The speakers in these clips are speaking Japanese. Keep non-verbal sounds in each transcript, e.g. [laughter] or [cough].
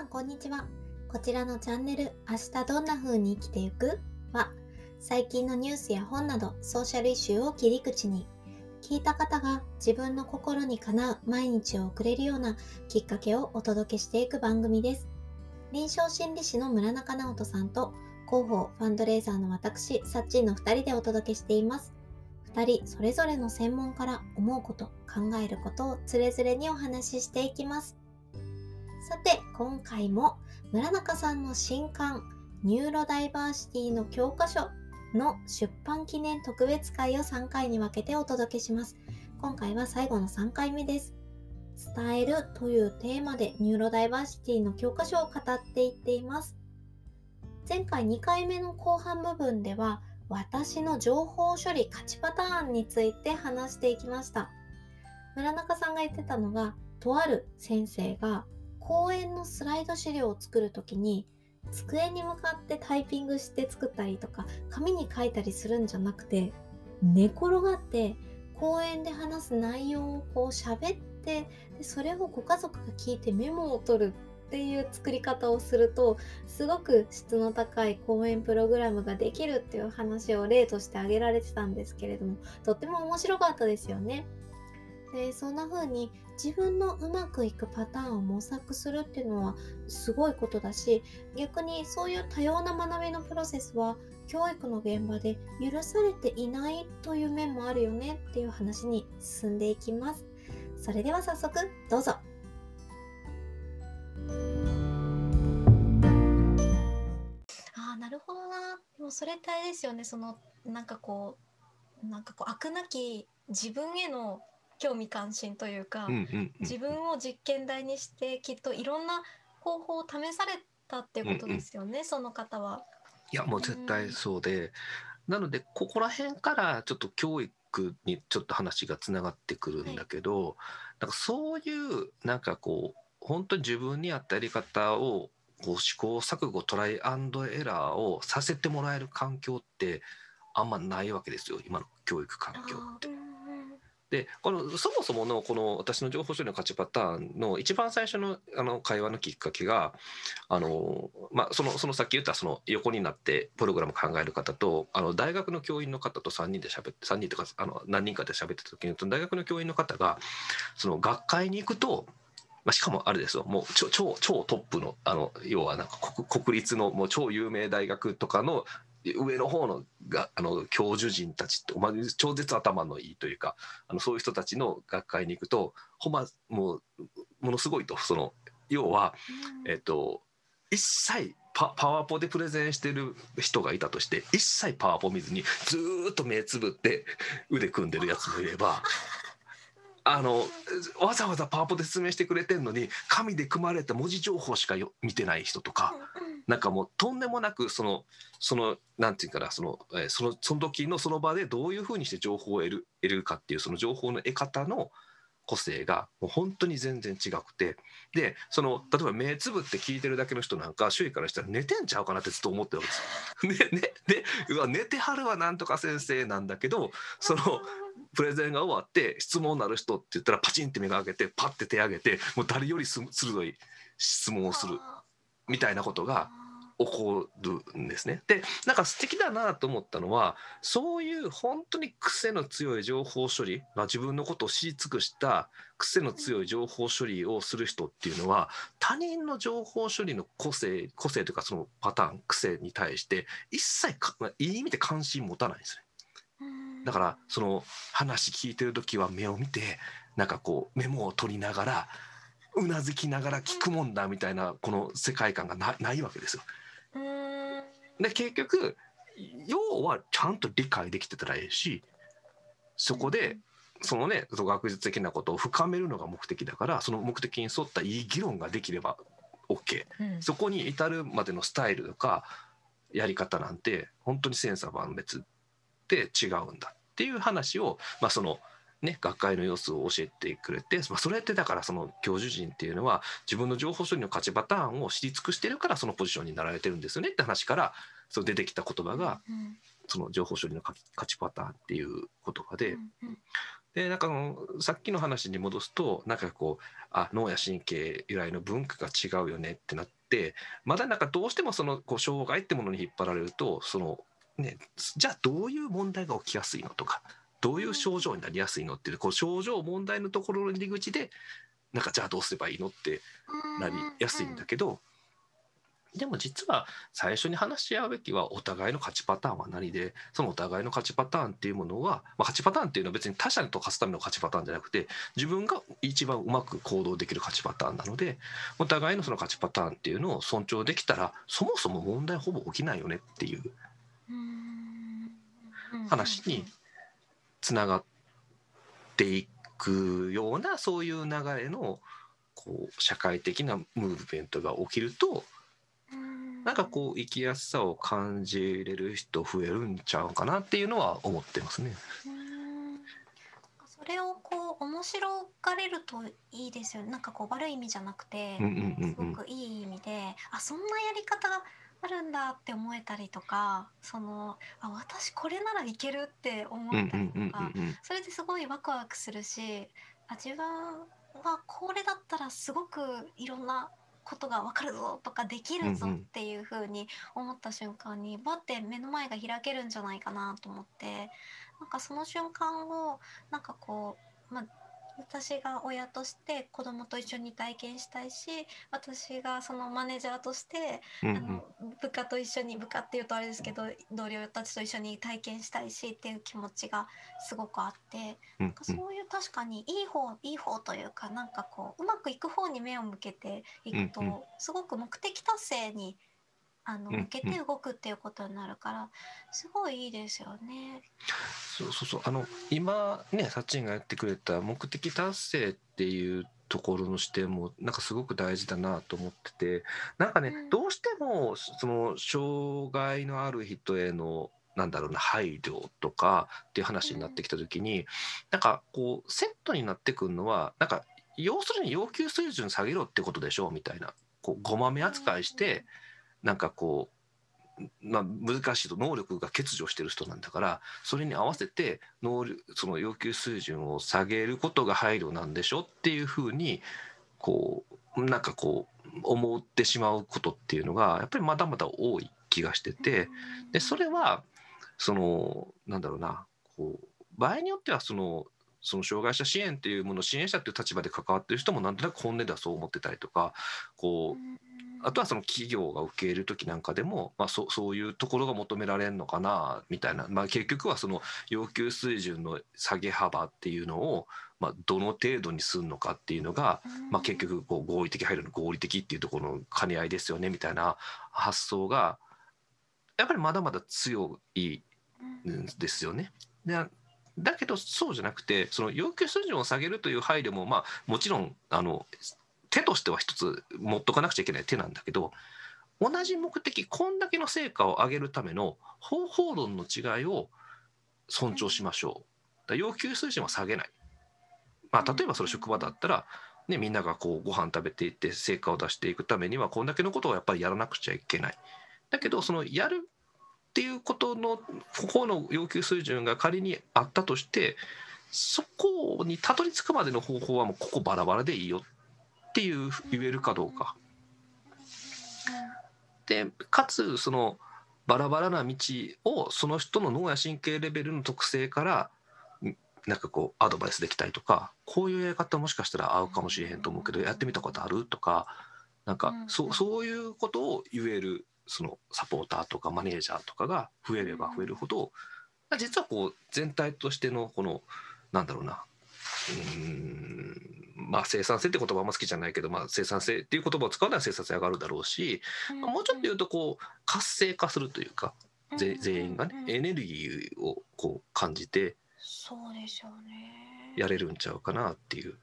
さんこんにちは。こちらのチャンネル、明日どんな風に生きていく？は、最近のニュースや本などソーシャルイシューを切り口に、聞いた方が自分の心にかなう毎日を送れるようなきっかけをお届けしていく番組です。臨床心理士の村中直人さんと広報ファンドレーザーの私、サッチンの2人でお届けしています。2人それぞれの専門から思うこと、考えることをつれづれにお話ししていきます。さて、今回も村中さんの新刊、ニューロダイバーシティの教科書の出版記念特別回を3回に分けてお届けします。今回は最後の3回目です。伝えるというテーマでニューロダイバーシティの教科書を語っていっています。前回2回目の後半部分では私の情報処理価値パターンについて話していきました。村中さんが言ってたのがとある先生が講演のスライド資料を作る時に机に向かってタイピングして作ったりとか紙に書いたりするんじゃなくて寝転がって講演で話す内容をこう喋ってでそれをご家族が聞いてメモを取るっていう作り方をするとすごく質の高い講演プログラムができるっていう話を例として挙げられてたんですけれどもとっても面白かったですよね。でそんな風に自分のうまくいくパターンを模索するっていうのはすごいことだし逆にそういう多様な学びのプロセスは教育の現場で許されていないという面もあるよねっていう話に進んでいきます。それでは早速どうぞ。あなるほどな。でもそれってあれですよね。そのなんかこうなんかこう飽くなき自分への興味関心というか、うんうんうん、自分を実験台にしてきっといろんな方法を試されたってことですよね、うんうん、その方は。いやもう絶対そうで、うん、なのでここら辺からちょっと教育にちょっと話がつながってくるんだけど、はい、なんかそういうなんかこう本当に自分に合ったやり方をこう試行錯誤トライアンドエラーをさせてもらえる環境ってあんまないわけですよ今の教育環境って。でこのそもそものこの私の情報処理の価値パターンの一番最初のあの会話のきっかけがあの、まあ、そのそのさっき言ったその横になってプログラム考える方とあの大学の教員の方と3人で喋って3人とかあの何人かで喋ってた時に大学の教員の方がその学会に行くとまあ、しかもあれですよもう超超トップのあの要はなんか国立のもう超有名大学とかの上の方のがあの教授陣たちって、まあ、超絶頭のいいというかあのそういう人たちの学会に行くとほんまもうものすごいとその要は、えっと、一切パパワポでプレゼンしてる人がいたとして一切パワポ見ずにずっと目つぶって腕組んでるやつもいれば。あのわざわざパワポで説明してくれてんのに紙で組まれた文字情報しかよ見てない人とか、なんかもうとんでもなくそのそのなんていうかなその,、えそのその時のその場でどういうふうにして情報を得る得るかっていうその情報の得方の個性がもう本当に全然違くて。でその例えば目つぶって聞いてるだけの人なんか周囲からしたら寝てんちゃうかなってずっと思ってるんですよ。[laughs] ねうわ寝てはるはなんとか先生なんだけどそのプレゼンが終わって質問のある人って言ったらパチンって目が開けてパッて手挙げてもう誰より鋭い質問をするみたいなことが起こるんですね。でなんか素敵だなと思ったのはそういう本当に癖の強い情報処理、まあ、自分のことを知り尽くした癖の強い情報処理をする人っていうのは他人の情報処理の個性個性というかそのパターン癖に対して一切いい意味で関心持たないんですね。だからその話聞いてる時は目を見てなんかこうメモを取りながらうなずきながら聞くもんだみたいなこの世界観がないわけですよ。で結局要はちゃんと理解できてたらええしそこでそのね学術的なことを深めるのが目的だからその目的に沿ったいい議論ができれば OK、うん、そこに至るまでのスタイルとかやり方なんて本当に千差万別で違うんだっていう話を、まあ、そのね、学会の様子を教えてくれて、まあ、それってだからその教授陣っていうのは自分の情報処理の価値パターンを知り尽くしてるからそのポジションになられてるんですよねって話からその出てきた言葉が、その情報処理の価値パターンっていう言葉で、でなんかさっきの話に戻すとなんかこうあ脳や神経由来の文化が違うよねってなってまだなんかどうしてもそのこう障害ってものに引っ張られるとその、ね、じゃあどういう問題が起きやすいのとかどういう症状になりやすいのっていうこう症状問題のところの入り口でなんかじゃあどうすればいいのってなりやすいんだけどでも実は最初に話し合うべきはお互いの勝ちパターンは何でそのお互いの勝ちパターンっていうものは、まあ、勝ちパターンっていうのは別に他者と勝つための勝ちパターンじゃなくて自分が一番うまく行動できる勝ちパターンなのでお互いのその勝ちパターンっていうのを尊重できたらそもそも問題ほぼ起きないよねっていう話につながっていくようなそういう流れのこう社会的なムーブメントが起きるとなんかこう生きやすさを感じれる人増えるんちゃうかなっていうのは思ってますね。それをこう面白がれるといいですよね。なんかこう悪い意味じゃなくて、すごくいい意味で、あそんなやり方があるんだって思えたりとか、そのあ私これならいけるって思ったりとか、それですごいワクワクするし、あ自分はこれだったらすごくいろんなことが分かるぞとかできるぞっていうふうに思った瞬間にバッて目の前が開けるんじゃないかなと思ってなんかその瞬間をなんかこう、まあ、私が親として子供と一緒に体験したいし私がそのマネージャーとして、あの部下と一緒に部下っていうとあれですけど同僚たちと一緒に体験したいしっていう気持ちがすごくあって、なんかそういう確かにいい方いい方というかなんかこううまくいく方に目を向けていくと、すごく目的達成にあの向けて動くっていうことになるから、すごいいいですよね。そうそうそう。あの今ねさっちんがやってくれた目的達成っていうところの視点もなんかすごく大事だなと思っててなんかね、うん、どうしてもその障害のある人へのなんだろうな配慮とかっていう話になってきた時に、うん、なんかこうセットになってくるのはなんか要するに要求水準下げろってことでしょうみたいな。こうごまめ扱いして。うんなんかこう、まあ、難しいと能力が欠如してる人なんだからそれに合わせて能力その要求水準を下げることが配慮なんでしょっていうふうにこうなんかこう思ってしまうことっていうのがやっぱりまだまだ多い気がしててでそれはそのなんだろうなこう場合によってはそのその障害者支援っていうもの支援者っていう立場で関わってる人もなんとなく本音ではそう思ってたりとかこうあとはその企業が受け入れる時なんかでも、まあ、そそういうところが求められるのかなみたいな、まあ、結局はその要求水準の下げ幅っていうのを、まあ、どの程度にするのかっていうのが、まあ、結局こう合理的配慮の合理的っていうところの兼ね合いですよねみたいな発想がやっぱりまだまだ強いんですよね。でだけどそうじゃなくてその要求水準を下げるという配慮もまあもちろんあの手としては一つ持っとかなくちゃいけない手なんだけど同じ目的こんだけの成果を上げるための方法論の違いを尊重しましょう。だ要求水準は下げない。まあ、例えばその職場だったら、ね、みんながこうご飯食べていって成果を出していくためにはこんだけのことをやっぱりやらなくちゃいけない。だけどそのやるっていうことのここの要求水準が仮にあったとしてそこにたどり着くまでの方法はもうここバラバラでいいよっていう言えるかどうか。でかつそのバラバラな道をその人の脳や神経レベルの特性からなんかこうアドバイスできたりとかこういうやり方もしかしたら合うかもしれへんと思うけどやってみたことあるとかなんかそそういうことを言えるそのサポーターとかマネージャーとかが増えれば増えるほど実はこう全体としてのこのなんだろうなうんまあ、生産性って言葉あんま好きじゃないけど、まあ、生産性っていう言葉を使うのは生産性上がるだろうし、うんもうちょっと言うとこう活性化するというか、うん、全員がね、エネルギーをこう感じてそうですよね。やれるんちゃうかなっていう。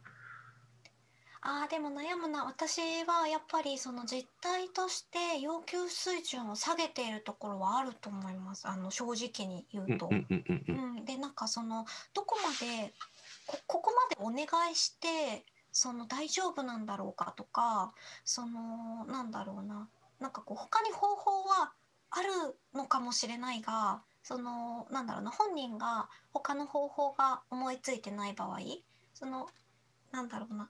あーでも悩むな。私はやっぱりその実態として要求水準を下げているところはあると思います。あの正直に言うと。でなんかそのどこまでこここまでお願いしてその大丈夫なんだろうかとかそのなんだろうな。なんかこう他に方法はあるのかもしれないがそのなんだろうな。本人が他の方法が思いついてない場合そのなんだろうな。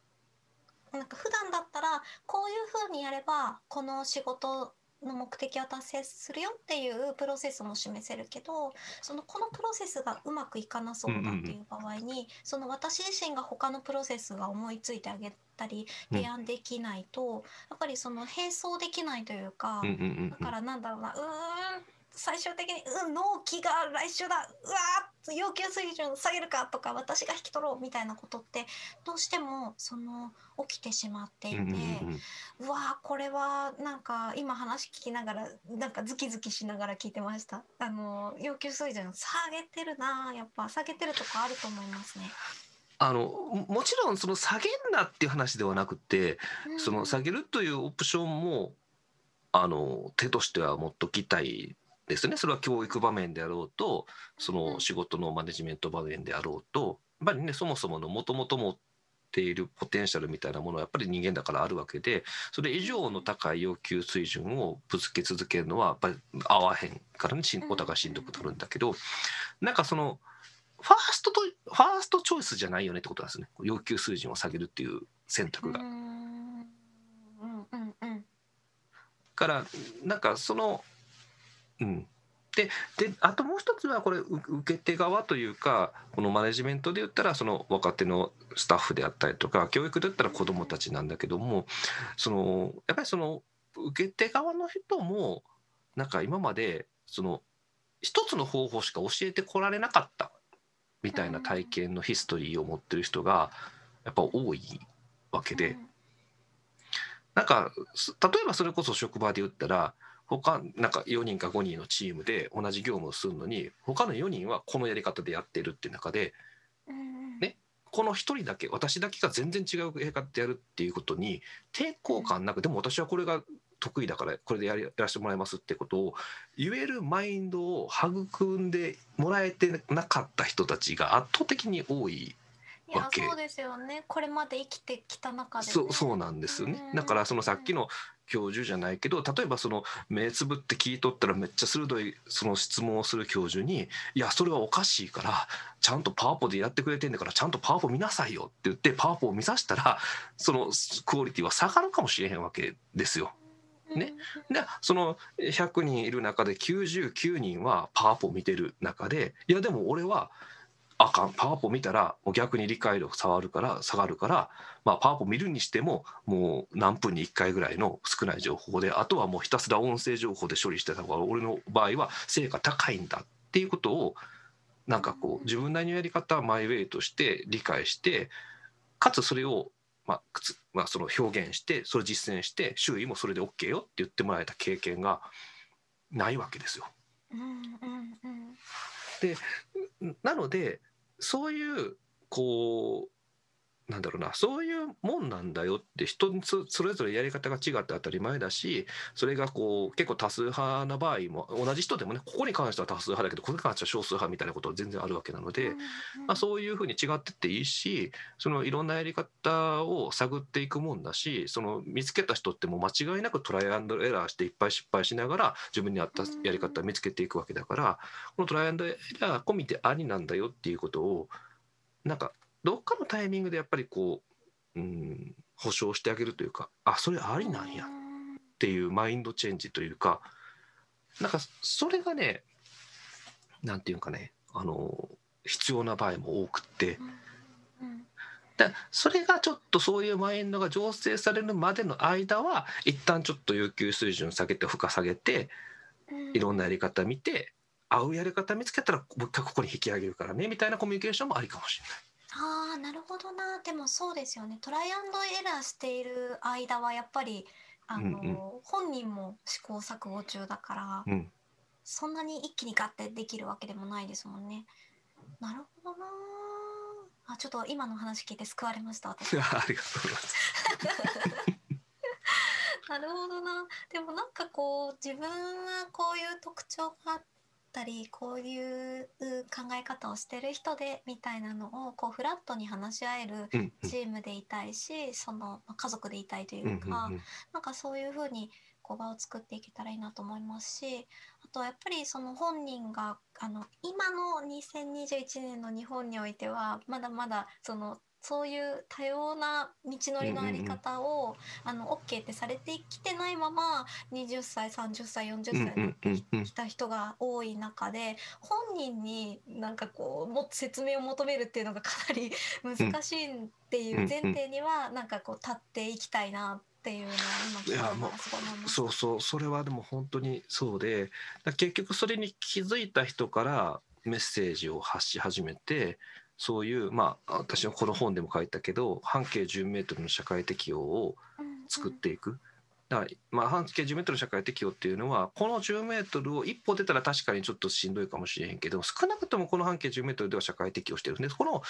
なんか普段だったらこういうふうにやればこの仕事の目的を達成するよっていうプロセスも示せるけどそのこのプロセスがうまくいかなそうだっていう場合に、その私自身が他のプロセスが思いついてあげたり提案できないと、やっぱりその並走できないというか、だからなんだろうなうーん最終的に「うん納期が来週だうわー要求水準下げるか」とか「私が引き取ろう」みたいなことってどうしてもその起きてしまっていて、うわーこれはなんか今話聞きながらなんかズキズキしながら聞いてました。あの要求水準下げてるなやっぱ下げてるとこあると思いますね。あのもちろんその下げんなっていう話ではなくて、うん、その下げるというオプションもあの手としては持っときたいですね。それは教育場面であろうとその仕事のマネジメント場面であろうとやっぱりねそもそものもともと持っているポテンシャルみたいなものはやっぱり人間だからあるわけでそれ以上の高い要求水準をぶつけ続けるのはやっぱり合わへんからねお互いしんどくなるんだけどなんかそのファーストとファーストチョイスじゃないよねってことなんですね。要求水準を下げるっていう選択が。からなんかそのうん、でであともう一つはこれ受け手側というかこのマネジメントで言ったらその若手のスタッフであったりとか教育で言ったら子どもたちなんだけどもそのやっぱりその受け手側の人もなんか今までその一つの方法しか教えてこられなかったみたいな体験のヒストリーを持ってる人がやっぱ多いわけで。なんか例えばそれこそ職場で言ったら他なんか4人か5人のチームで同じ業務をするのに他の4人はこのやり方でやってるっていう中で、ね、この1人だけ私だけが全然違うやり方でやるっていうことに抵抗感なくでも私はこれが得意だからこれでややらせてもらいますってことを言えるマインドを育んでもらえてなかった人たちが圧倒的に多いいやそうですよね。これまで生きてきた中で、ね、そうそうなんですよね。だからそのさっきの教授じゃないけど例えばその目つぶって聞いとったらめっちゃ鋭いその質問をする教授に「いやそれはおかしいからちゃんとパワポでやってくれてんだからちゃんとパワポ見なさいよ」って言ってパワポを見させたらそのクオリティは下がるかもしれへんわけですよ。ね、でその100人いる中で99人はパワポを見てる中でいやでも俺はあかん。パワポ見たらもう逆に理解力下がるから下がるから、まあ、パワポ見るにしてももう何分に1回ぐらいの少ない情報であとはもうひたすら音声情報で処理してた方が俺の場合は成果高いんだっていうことをなんかこう自分なりのやり方マイウェイとして理解してかつそれをまあ、まあ、その表現してそれ実践して周囲もそれで OK よって言ってもらえた経験がないわけですよ。でなのでそういうこうなんだろうなそういうもんなんだよって人にそれぞれやり方が違って当たり前だしそれがこう結構多数派な場合も同じ人でもねここに関しては多数派だけどここに関しては少数派みたいなことは全然あるわけなので、まあ、そういうふうに違ってっていいしそのいろんなやり方を探っていくもんだしその見つけた人ってもう間違いなくトライアンドエラーしていっぱい失敗しながら自分に合ったやり方を見つけていくわけだからこのトライアンドエラー込みでありなんだよっていうことをなんかどっかのタイミングでやっぱりこう、うん、保証してあげるというかあそれありなんやっていうマインドチェンジというかなんかそれがねなんていうかねあの必要な場合も多くって。だそれがちょっとそういうマインドが醸成されるまでの間は一旦ちょっと要求水準下げて負荷下げていろんなやり方見て合うやり方見つけたらもう一回ここに引き上げるからねみたいなコミュニケーションもありかもしれない。ああ、なるほどな。でもそうですよね。トライアンドエラーしている間はやっぱりあうんうん。本人も試行錯誤中だから、うん。そんなに一気にガッてできるわけでもないですもんね。なるほどな。あ、ちょっと今の話聞いて救われました、私。[laughs] ありがとうございます。[laughs] なるほどな。でもなんかこう自分はこういう特徴があっったりこういう考え方をしてる人でみたいなのをこうフラットに話し合えるチームでいたいし、その家族でいたいというか、なんかそういうふうに職場を作っていけたらいいなと思いますしあとやっぱりその本人があの今の2021年の日本においてはまだまだそのそういう多様な道のりのあり方を、あの OK ってされてきてないまま20歳30歳40歳に来た人が多い中で本人になんかこうも説明を求めるっていうのがかなり難しいっていう前提にはなんかこう立っていきたいなっていうのは今聞いたらすごい思います。そうそうそれはでも本当にそうで結局それに気づいた人からメッセージを発し始めてそういうまあ私のこの本でも書いたけど半径10メートルの社会適応を作っていく。だからまあ半径10メートル社会適応っていうのはこの10メートルを一歩出たら確かにちょっとしんどいかもしれへんけど少なくともこの半径10メートルでは社会適応してるんでこの、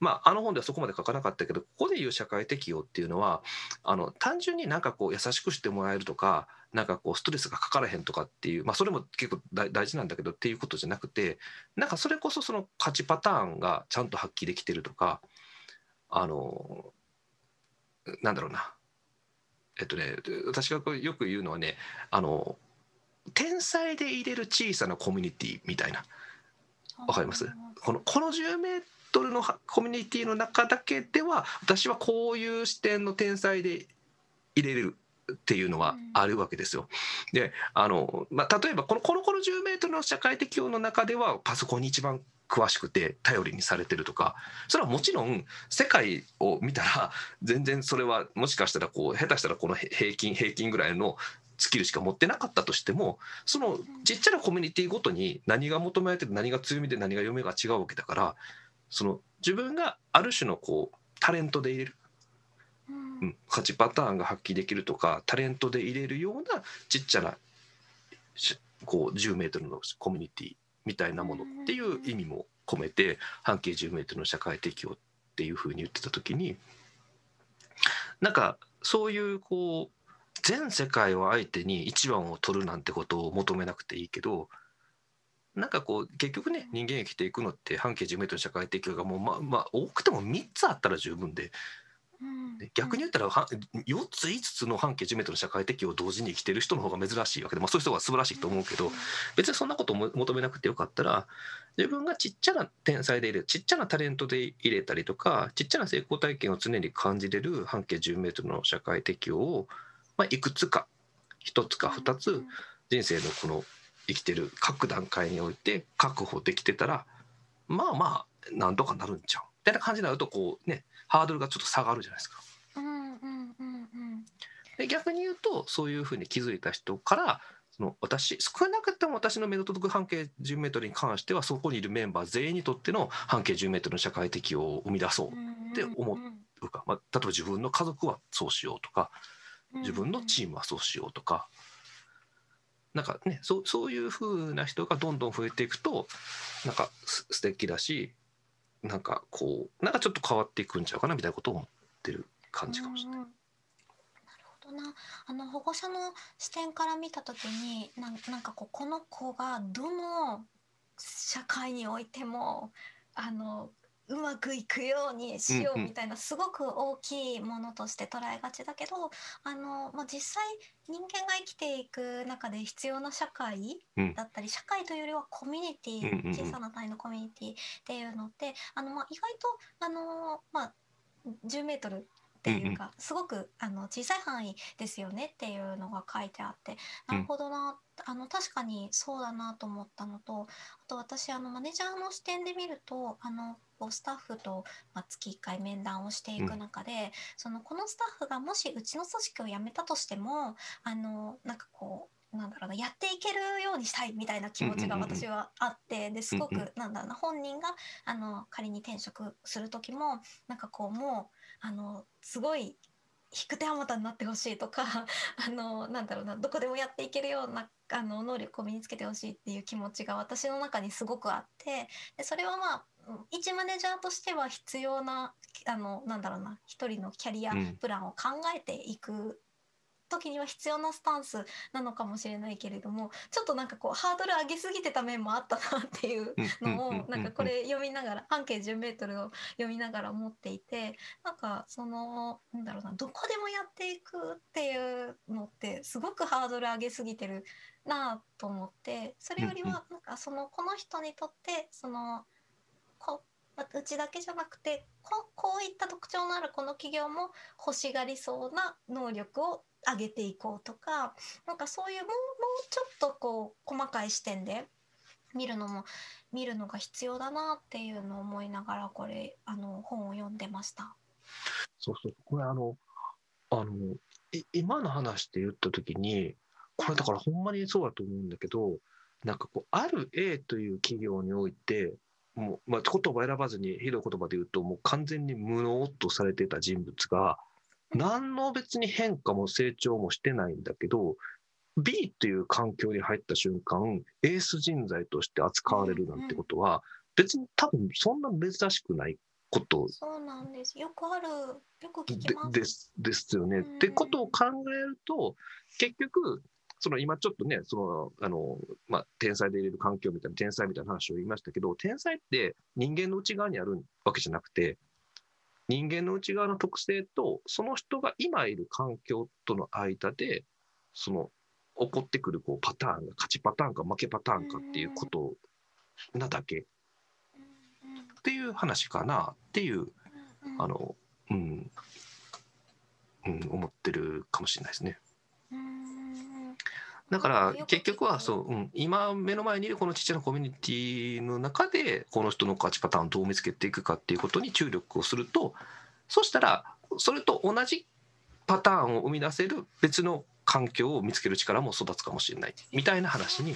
まあ、あの本ではそこまで書かなかったけどここでいう社会適応っていうのはあの単純になんかこう優しくしてもらえるとかなんかこうストレスがかからへんとかっていう、まあ、それも結構大事なんだけどっていうことじゃなくてなんかそれこそその勝ちパターンがちゃんと発揮できてるとかあのなんだろうな。えっとね私がよく言うのはねあの天才で入れる小さなコミュニティみたいな。わかります？このこの10メートルのコミュニティの中だけでは私はこういう視点の天才で入れるっていうのはあるわけですよ。であの、まあ、例えばこのこのこの10メートルの社会適応の中ではパソコンに一番詳しくて頼りにされてるとかそれはもちろん世界を見たら全然それはもしかしたらこう下手したらこの平均平均ぐらいのスキルしか持ってなかったとしてもそのちっちゃなコミュニティごとに何が求められてる何が強みで何が読みが違うわけだからその自分がある種のこうタレントで入れるうん、勝ちパターンが発揮できるとかタレントで入れるようなちっちゃなこう10メートルのコミュニティみたいなものっていう意味も込めて半径10メートルの社会適応っていうふうに言ってた時になんかそういうこう全世界を相手に一番を取るなんてことを求めなくていいけどなんかこう結局ね人間生きていくのって半径10メートルの社会適応がもうまあまあ多くても3つあったら十分で逆に言ったら4つ5つの半径10メートルの社会適応を同時に生きてる人の方が珍しいわけで、まあ、そういう人が素晴らしいと思うけど別にそんなことを求めなくてよかったら自分がちっちゃな天才で入れるちっちゃなタレントで入れたりとかちっちゃな成功体験を常に感じれる半径10メートルの社会適応を、まあ、いくつか1つか2つ人生のこの生きてる各段階において確保できてたらまあまあなんとかなるんちゃう。みたいな感じになるとこうねハードルがちょっと下がるじゃないですか。で逆に言うとそういうふうに気づいた人からその私少なくとも私の目の届く半径10メートルに関してはそこにいるメンバー全員にとっての半径10メートルの社会適応を生み出そうって思うか、まあ、例えば自分の家族はそうしようとか自分のチームはそうしようとか。なんかね、そうそういうふうな人がどんどん増えていくとなんかす素敵だしなんかこうなんかちょっと変わっていくんちゃうかなみたいなことを思ってる感じかもしれない。なるほどなあの保護者の視点から見た時になんなんかこうこの子がどの社会においてもあのうまくいくようにしようみたいなすごく大きいものとして捉えがちだけど、あのまあ、実際人間が生きていく中で必要な社会だったり、社会というよりはコミュニティ、小さな単位のコミュニティっていうのってあの、まあ、意外とあの、まあ、10メートルっていうか、すごくあの小さい範囲ですよねっていうのが書いてあってなるほどな、あの確かにそうだなと思ったのとあと私あのマネージャーの視点で見るとあのスタッフと、まあ、月1回面談をしていく中で、うん、そのこのスタッフがもしうちの組織を辞めたとしてもあのなんかこうなんだろうなやっていけるようにしたいみたいな気持ちが私はあってですごくなんだろうな本人があの仮に転職する時もなんかこうもうあのすごい引く手あまたになってほしいとか [laughs] あのなんだろうなどこでもやっていけるようなあの能力を身につけてほしいっていう気持ちが私の中にすごくあってでそれはまあ一マネージャーとしては必要なあのなんだろうな一人のキャリアプランを考えていく時には必要なスタンスなのかもしれないけれどもちょっとなんかこうハードル上げすぎてた面もあったなっていうのをなんかこれ読みながら半径10メートルを読みながら思っていてなんかそのなんだろうなどこでもやっていくっていうのってすごくハードル上げすぎてるなと思ってそれよりはなんかそのこの人にとってそのこうちだけじゃなくてここういった特徴のあるこの企業も欲しがりそうな能力を上げていこうとかなんかそういうもうもうちょっとこう細かい視点で見るのも見るのが必要だなっていうのを思いながらこれあの本を読んでました。そうそうこれあのあの今の話で言った時にこれだからほんまにそうだと思うんだけどなんかこうある A という企業においてもう、まあ、言葉選ばずにひどい言葉で言うともう完全に無能とされてた人物が何の別に変化も成長もしてないんだけど B という環境に入った瞬間エース人材として扱われるなんてことは別に多分そんな珍しくないことそうなんです。よくあるよく聞きます。ですですよね。ってことを考えると結局その今ちょっとね、その、あの、まあ、天才で入れる環境みたいな、天才みたいな話を言いましたけど、天才って人間の内側にあるわけじゃなくて、人間の内側の特性と、その人が今いる環境との間で、その、起こってくるこうパターンが勝ちパターンか負けパターンかっていうことなだけ。っていう話かなっていう、あの、うん、うん、思ってるかもしれないですね。だから結局はそう、うん、今目の前にいるこのちっちゃなコミュニティの中でこの人の勝ちパターンをどう見つけていくかっていうことに注力をするとそしたらそれと同じパターンを生み出せる別の環境を見つける力も育つかもしれない。みたいな話に。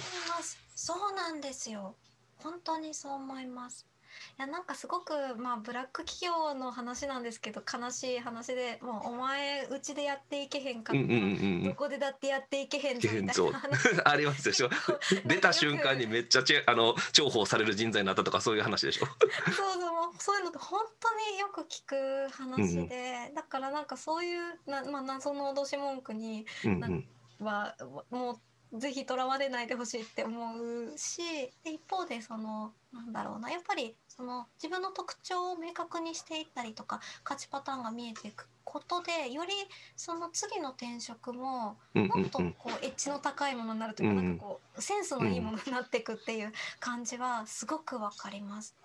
そうなんですよ。本当にそう思います。いやなんかすごくまあブラック企業の話なんですけど悲しい話でもうお前うちでやっていけへんかうんうんうん、どこでだってやっていけへんぞみたいな [laughs] ありますでしょ。[laughs] 出た瞬間にめっちゃちあの重宝される人材になったとかそういう話でしょ。[laughs] そうそうもうそういうのって本当によく聞く話で、うん、だからなんかそういうな、まあ、謎の脅し文句に、うんうん、はもうぜひとらわれないでほしいって思うしで一方でそのなんだろうなやっぱりその自分の特徴を明確にしていったりとか勝ちパターンが見えていくことでよりその次の転職ももっとこうエッジの高いものになるというか、なんかこうセンスのいいものになっていくっていう感じはすごくわかります。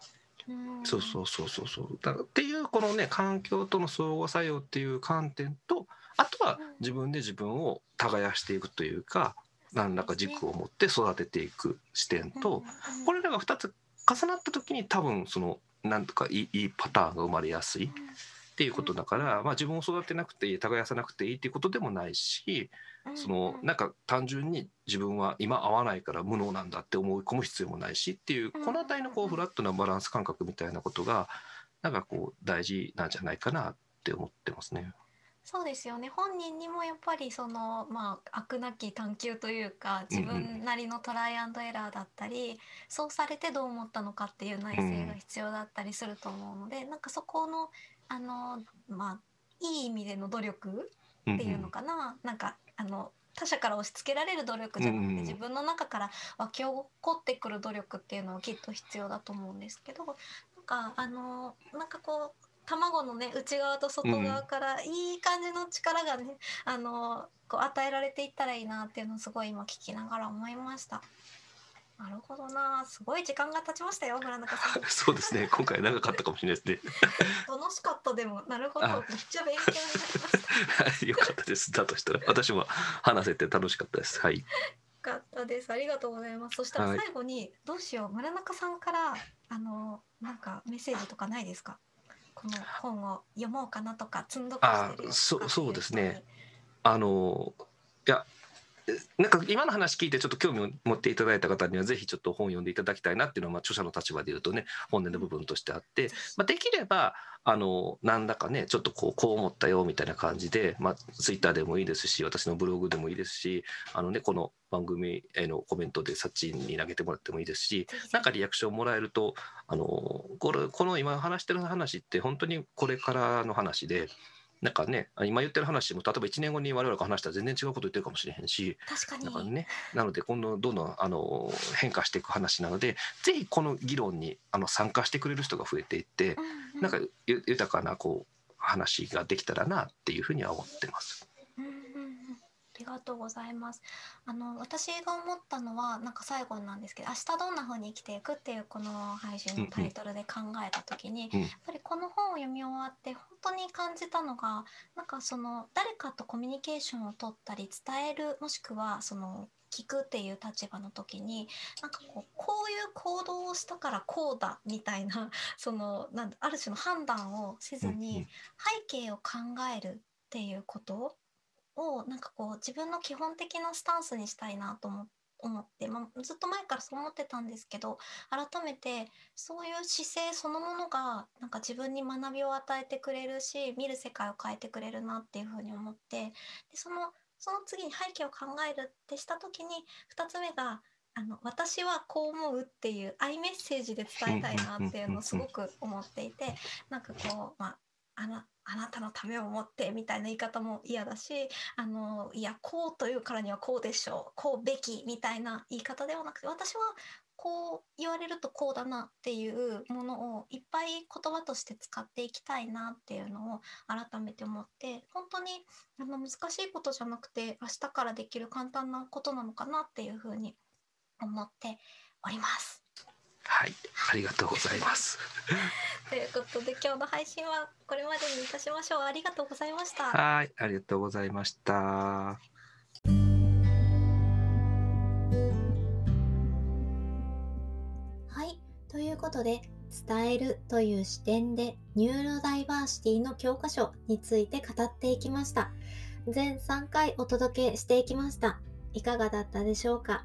うん、そうそうそうそうそう。だっていうこのね環境との相互作用っていう観点とあとは自分で自分を耕していくというか、何らか軸を持って育てていく視点と、これらが2つ重なった時に多分そのなんとかいいパターンが生まれやすいっていうことだから、まあ、自分を育てなくていい耕さなくていいっていうことでもないしそのなんか単純に自分は今合わないから無能なんだって思い込む必要もないしっていうこの辺りのこうフラットなバランス感覚みたいなことがなんかこう大事なんじゃないかなって思ってますね。そうですよね。本人にもやっぱりそのまあ飽くなき探求というか自分なりのトライアンドエラーだったり、うんうん、そうされてどう思ったのかっていう内省が必要だったりすると思うので、うん、なんかそこのあのまあいい意味での努力っていうのかな、うんうん、なんかあの他者から押し付けられる努力じゃなくて、自分の中から湧き起こってくる努力っていうのはきっと必要だと思うんですけどなんかあのなんかこう卵のね内側と外側からいい感じの力がね、うん、あのこう与えられていったらいいなっていうのをすごい今聞きながら思いました。なるほどな、すごい時間が経ちましたよ、村中さん。[laughs] そうですね、今回長かったかもしれないですね。[laughs] 楽しかったでも、なるほど、めっちゃ勉強になりました。[laughs] よかったです。だとしたら、私も話せて楽しかったです。はい。よかったです。ありがとうございます。そしたら最後に、どうしよう、村中さんから、あの、なんかメッセージとかないですか？この本を読もうかなとか積んどくしてるそそうですね。あのいやなんか今の話聞いてちょっと興味を持っていただいた方にはぜひちょっと本を読んでいただきたいなっていうのはまあ著者の立場で言うとね本音の部分としてあって、まあ、できればあのなんだかねちょっとこうこう思ったよみたいな感じで、まあ、ツイッターでもいいですし私のブログでもいいですしあの、ね、この番組へのコメントでサッチに投げてもらってもいいですしなんかリアクションもらえるとあのこれこの今話してる話って本当にこれからの話で。なんかね今言ってる話も例えば1年後に我々が話したら全然違うこと言ってるかもしれへんし確かにだからねなので今度どんどんあの変化していく話なのでぜひこの議論にあの参加してくれる人が増えていってうんうんなんかゆ豊かなこう話ができたらなっていうふうには思ってます。りがとうございます。あの私が思ったのはなんか最後なんですけど、明日どんな風に生きていくっていうこの配信のタイトルで考えた時に、うん。やっぱりこの本を読み終わって本当に感じたのが、なんかその誰かとコミュニケーションを取ったり伝えるもしくはその聞くっていう立場の時になんかこうこういう行動をしたからこうだみたいな [laughs] そのなんだある種の判断をせずに、背景を考えるっていうことをなんかこう自分の基本的なスタンスにしたいなと思思って、まあ、ずっと前からそう思ってたんですけど改めてそういう姿勢そのものがなんか自分に学びを与えてくれるし見る世界を変えてくれるなっていうふうに思ってでそのその次に背景を考えるってした時に2つ目があの私はこう思うっていうアイメッセージで伝えたいなっていうのをすごく思っていてなんかこう、まあ、ああなたのためを思ってみたいな言い方も嫌だしあのいやこうというからにはこうでしょうこうべきみたいな言い方ではなくて私はこう言われるとこうだなっていうものをいっぱい言葉として使っていきたいなっていうのを改めて思って本当にあの難しいことじゃなくて明日からできる簡単なことなのかなっていうふうに思っております。はい、ありがとうございます。[laughs] ということで今日の配信はこれまでにいたしましょう。ありがとうございました。はい、ありがとうございました。はい、ということで伝えるという視点でニューロダイバーシティの教科書について語っていきました。全3回お届けしていきました。いかがだったでしょうか？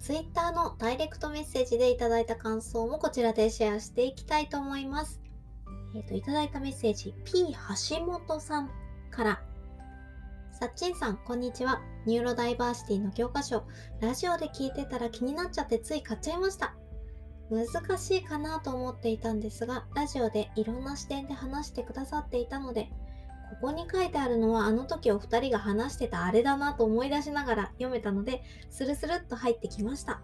Twitter のダイレクトメッセージでいただいた感想もこちらでシェアしていきたいと思います。えっ、と、いただいたメッセージ、P 橋本さんから、さっちんさん、こんにちは。ニューロダイバーシティの教科書、ラジオで聞いてたら気になっちゃってつい買っちゃいました。難しいかなと思っていたんですが、ラジオでいろんな視点で話してくださっていたので、ここに書いてあるのはあの時お二人が話してたあれだなと思い出しながら読めたので、スルスルっと入ってきました。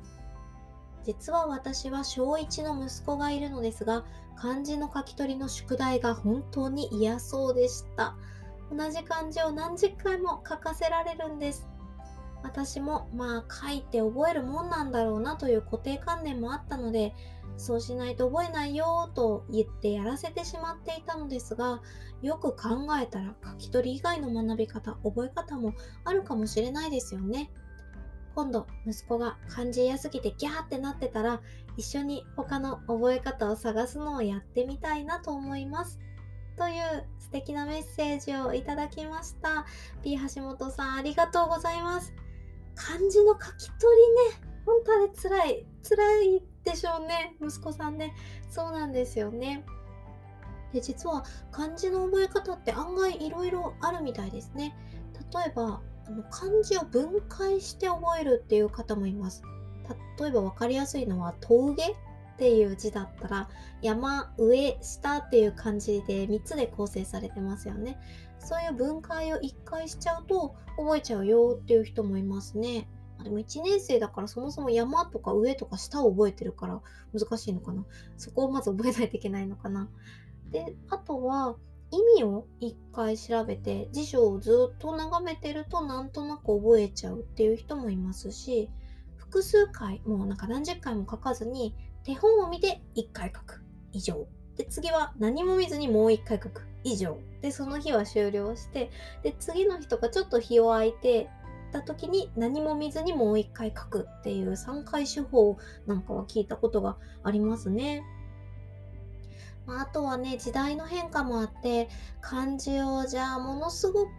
実は私は小1の息子がいるのですが、漢字の書き取りの宿題が本当に嫌そうでした。同じ漢字を何十回も書かせられるんです。私もまあ書いて覚えるもんなんだろうなという固定観念もあったので、そうしないと覚えないよと言ってやらせてしまっていたのですが、よく考えたら書き取り以外の学び方、覚え方もあるかもしれないですよね。今度、息子が漢字嫌すぎてギャーってなってたら、一緒に他の覚え方を探すのをやってみたいなと思います。という素敵なメッセージをいただきました。P 橋本さん、ありがとうございます。漢字の書き取りね、本当あれ辛い、辛いでしょうね、息子さんね。そうなんですよね。で実は漢字の覚え方って案外いろいろあるみたいですね。例えば、あの漢字を分解して覚えるっていう方もいます。例えば分かりやすいのは、峠っていう字だったら、山、上、下っていう漢字で3つで構成されてますよね。そういう分解を1回しちゃうと覚えちゃうよっていう人もいますね。でも1年生だからそもそも山とか上とか下を覚えてるから難しいのかな。そこをまず覚えないといけないのかな。で、あとは意味を1回調べて辞書をずっと眺めてるとなんとなく覚えちゃうっていう人もいますし、複数回、もうなんか何十回も書かずに手本を見て1回書く以上。で、次は何も見ずにもう1回書く以上。で、その日は終了して、で、次の日とかちょっと日を空いてた時に何も見ずにもう1回書くっていう3回手法なんかは聞いたことがありますね。まあ、あとはね、時代の変化もあって、漢字をじゃあものすごく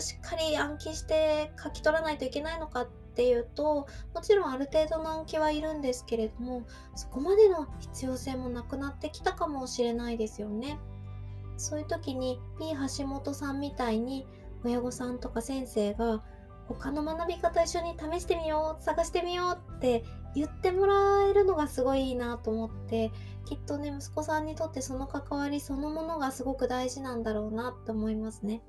しっかり暗記して書き取らないといけないのかっていうと、もちろんある程度の暗記はいるんですけれども、そこまでの必要性もなくなってきたかもしれないですよね。そういう時に P 橋本さんみたいに親御さんとか先生が他の学び方一緒に試してみよう、探してみようって言ってもらえるのがすごいいいなと思って、きっとね息子さんにとってその関わりそのものがすごく大事なんだろうなって思いますね。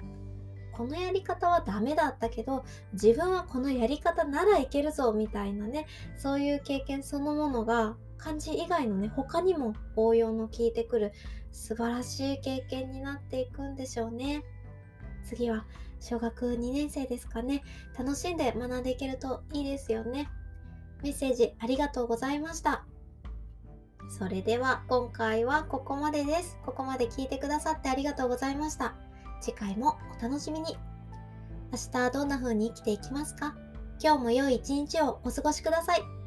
このやり方はダメだったけど自分はこのやり方ならいけるぞみたいなねそういう経験そのものが漢字以外のね他にも応用の効いてくる素晴らしい経験になっていくんでしょうね。次は小学2年生ですかね。楽しんで学んでいけるといいですよね。メッセージありがとうございました。それでは今回はここまでです。ここまで聞いてくださってありがとうございました。次回もお楽しみに明日どんな風に生きていきますか？今日も良い一日をお過ごしください。